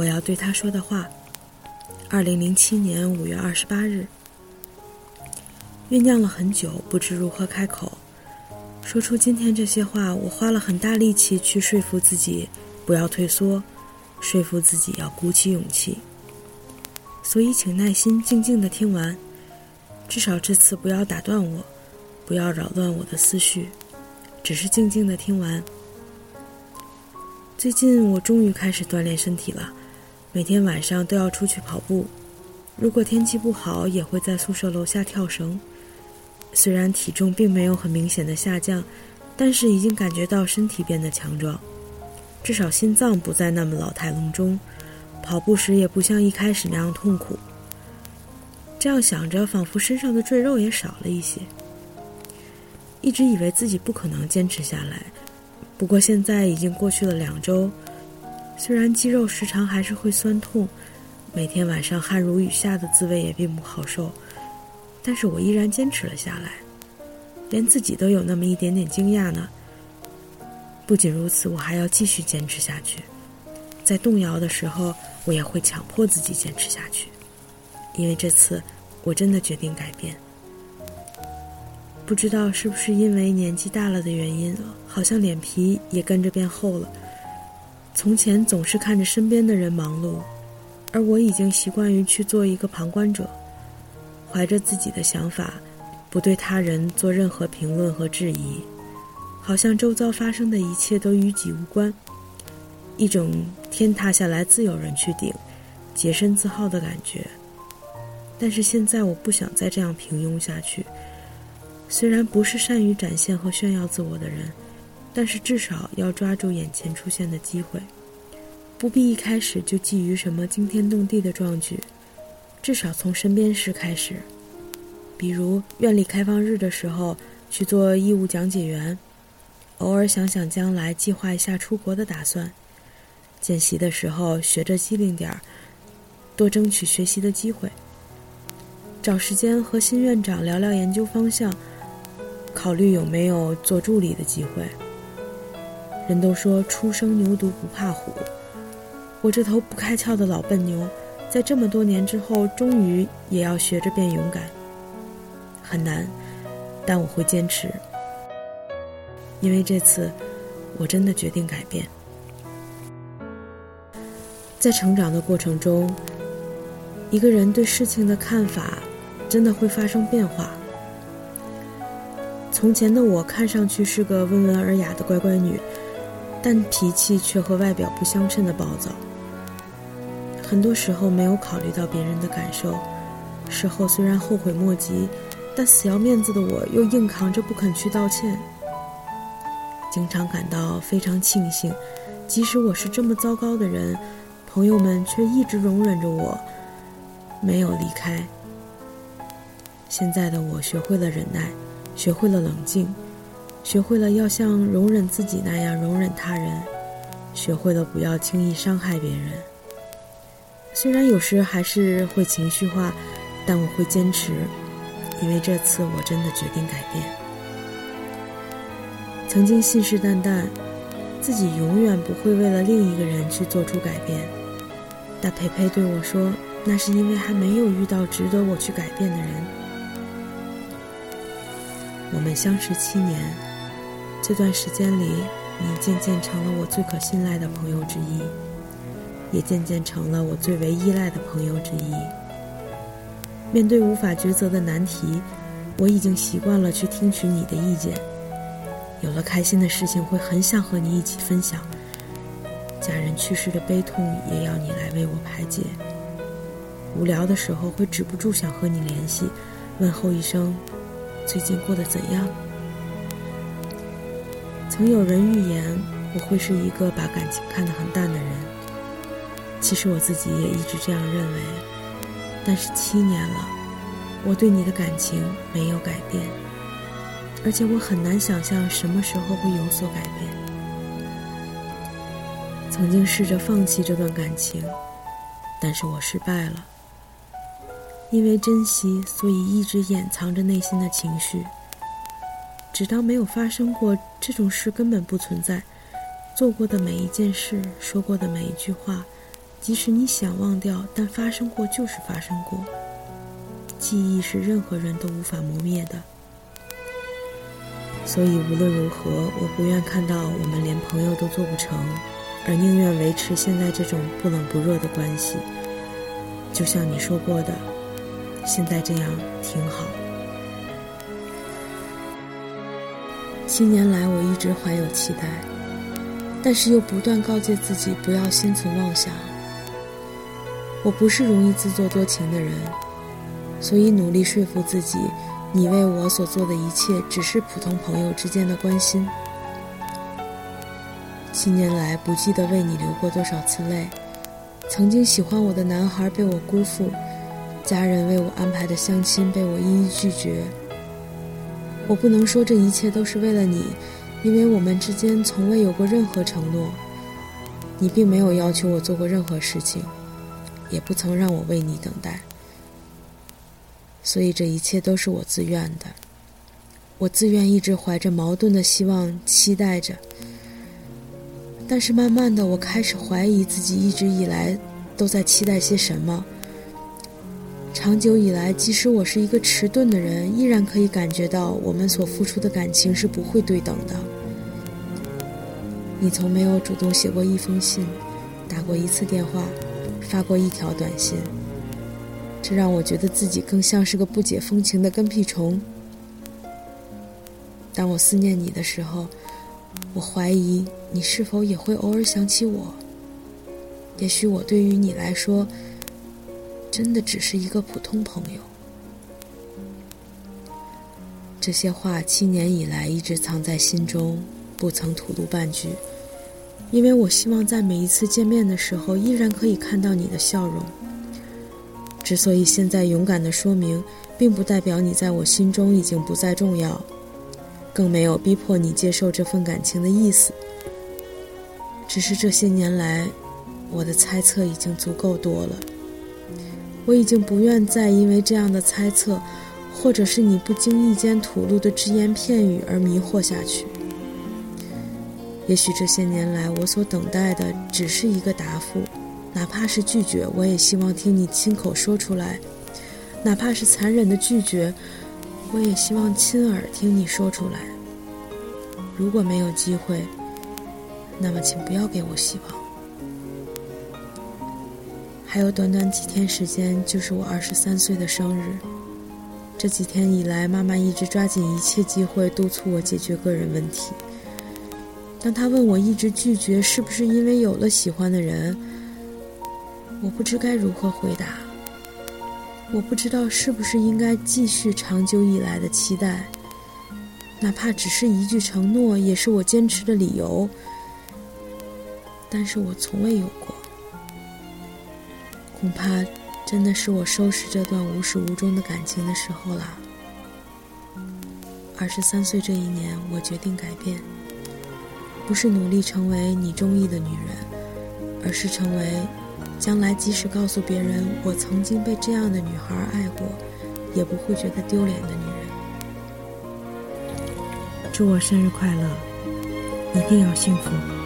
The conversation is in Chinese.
我要对他说的话。二零零七年五月二十八日，酝酿了很久，不知如何开口，说出今天这些话。我花了很大力气去说服自己不要退缩，说服自己要鼓起勇气。所以，请耐心静静的听完，至少这次不要打断我，不要扰乱我的思绪，只是静静的听完。最近我终于开始锻炼身体了。每天晚上都要出去跑步，如果天气不好，也会在宿舍楼下跳绳。虽然体重并没有很明显的下降，但是已经感觉到身体变得强壮，至少心脏不再那么老态龙钟，跑步时也不像一开始那样痛苦。这样想着，仿佛身上的赘肉也少了一些。一直以为自己不可能坚持下来，不过现在已经过去了两周。虽然肌肉时常还是会酸痛，每天晚上汗如雨下的滋味也并不好受，但是我依然坚持了下来，连自己都有那么一点点惊讶呢。不仅如此，我还要继续坚持下去，在动摇的时候，我也会强迫自己坚持下去，因为这次我真的决定改变。不知道是不是因为年纪大了的原因，好像脸皮也跟着变厚了。从前总是看着身边的人忙碌，而我已经习惯于去做一个旁观者，怀着自己的想法，不对他人做任何评论和质疑，好像周遭发生的一切都与己无关，一种天塌下来自有人去顶，洁身自好的感觉。但是现在我不想再这样平庸下去，虽然不是善于展现和炫耀自我的人。但是至少要抓住眼前出现的机会，不必一开始就觊觎什么惊天动地的壮举，至少从身边事开始，比如院里开放日的时候去做义务讲解员，偶尔想想将来计划一下出国的打算，见习的时候学着机灵点儿，多争取学习的机会，找时间和新院长聊聊研究方向，考虑有没有做助理的机会。人都说初生牛犊不怕虎，我这头不开窍的老笨牛，在这么多年之后，终于也要学着变勇敢。很难，但我会坚持，因为这次我真的决定改变。在成长的过程中，一个人对事情的看法真的会发生变化。从前的我看上去是个温文尔雅的乖乖女。但脾气却和外表不相称的暴躁，很多时候没有考虑到别人的感受，事后虽然后悔莫及，但死要面子的我又硬扛着不肯去道歉。经常感到非常庆幸，即使我是这么糟糕的人，朋友们却一直容忍着我，没有离开。现在的我学会了忍耐，学会了冷静。学会了要像容忍自己那样容忍他人，学会了不要轻易伤害别人。虽然有时还是会情绪化，但我会坚持，因为这次我真的决定改变。曾经信誓旦旦，自己永远不会为了另一个人去做出改变，但培培对我说，那是因为还没有遇到值得我去改变的人。我们相识七年。这段时间里，你渐渐成了我最可信赖的朋友之一，也渐渐成了我最为依赖的朋友之一。面对无法抉择的难题，我已经习惯了去听取你的意见。有了开心的事情，会很想和你一起分享；家人去世的悲痛，也要你来为我排解。无聊的时候，会止不住想和你联系，问候一声：“最近过得怎样？”曾有人预言我会是一个把感情看得很淡的人，其实我自己也一直这样认为。但是七年了，我对你的感情没有改变，而且我很难想象什么时候会有所改变。曾经试着放弃这段感情，但是我失败了，因为珍惜，所以一直掩藏着内心的情绪。只当没有发生过这种事，根本不存在。做过的每一件事，说过的每一句话，即使你想忘掉，但发生过就是发生过。记忆是任何人都无法磨灭的。所以无论如何，我不愿看到我们连朋友都做不成，而宁愿维持现在这种不冷不热的关系。就像你说过的，现在这样挺好。七年来，我一直怀有期待，但是又不断告诫自己不要心存妄想。我不是容易自作多情的人，所以努力说服自己，你为我所做的一切只是普通朋友之间的关心。七年来，不记得为你流过多少次泪，曾经喜欢我的男孩被我辜负，家人为我安排的相亲被我一一拒绝。我不能说这一切都是为了你，因为我们之间从未有过任何承诺。你并没有要求我做过任何事情，也不曾让我为你等待。所以这一切都是我自愿的。我自愿一直怀着矛盾的希望期待着，但是慢慢的，我开始怀疑自己一直以来都在期待些什么。长久以来，即使我是一个迟钝的人，依然可以感觉到我们所付出的感情是不会对等的。你从没有主动写过一封信，打过一次电话，发过一条短信，这让我觉得自己更像是个不解风情的跟屁虫。当我思念你的时候，我怀疑你是否也会偶尔想起我。也许我对于你来说。真的只是一个普通朋友。这些话七年以来一直藏在心中，不曾吐露半句，因为我希望在每一次见面的时候，依然可以看到你的笑容。之所以现在勇敢的说明，并不代表你在我心中已经不再重要，更没有逼迫你接受这份感情的意思。只是这些年来，我的猜测已经足够多了。我已经不愿再因为这样的猜测，或者是你不经意间吐露的只言片语而迷惑下去。也许这些年来，我所等待的只是一个答复，哪怕是拒绝，我也希望听你亲口说出来；哪怕是残忍的拒绝，我也希望亲耳听你说出来。如果没有机会，那么请不要给我希望。还有短短几天时间，就是我二十三岁的生日。这几天以来，妈妈一直抓紧一切机会督促我解决个人问题。当她问我一直拒绝是不是因为有了喜欢的人，我不知该如何回答。我不知道是不是应该继续长久以来的期待，哪怕只是一句承诺，也是我坚持的理由。但是我从未有过。恐怕，真的是我收拾这段无始无终的感情的时候了。二十三岁这一年，我决定改变，不是努力成为你中意的女人，而是成为将来即使告诉别人我曾经被这样的女孩爱过，也不会觉得丢脸的女人。祝我生日快乐，一定要幸福。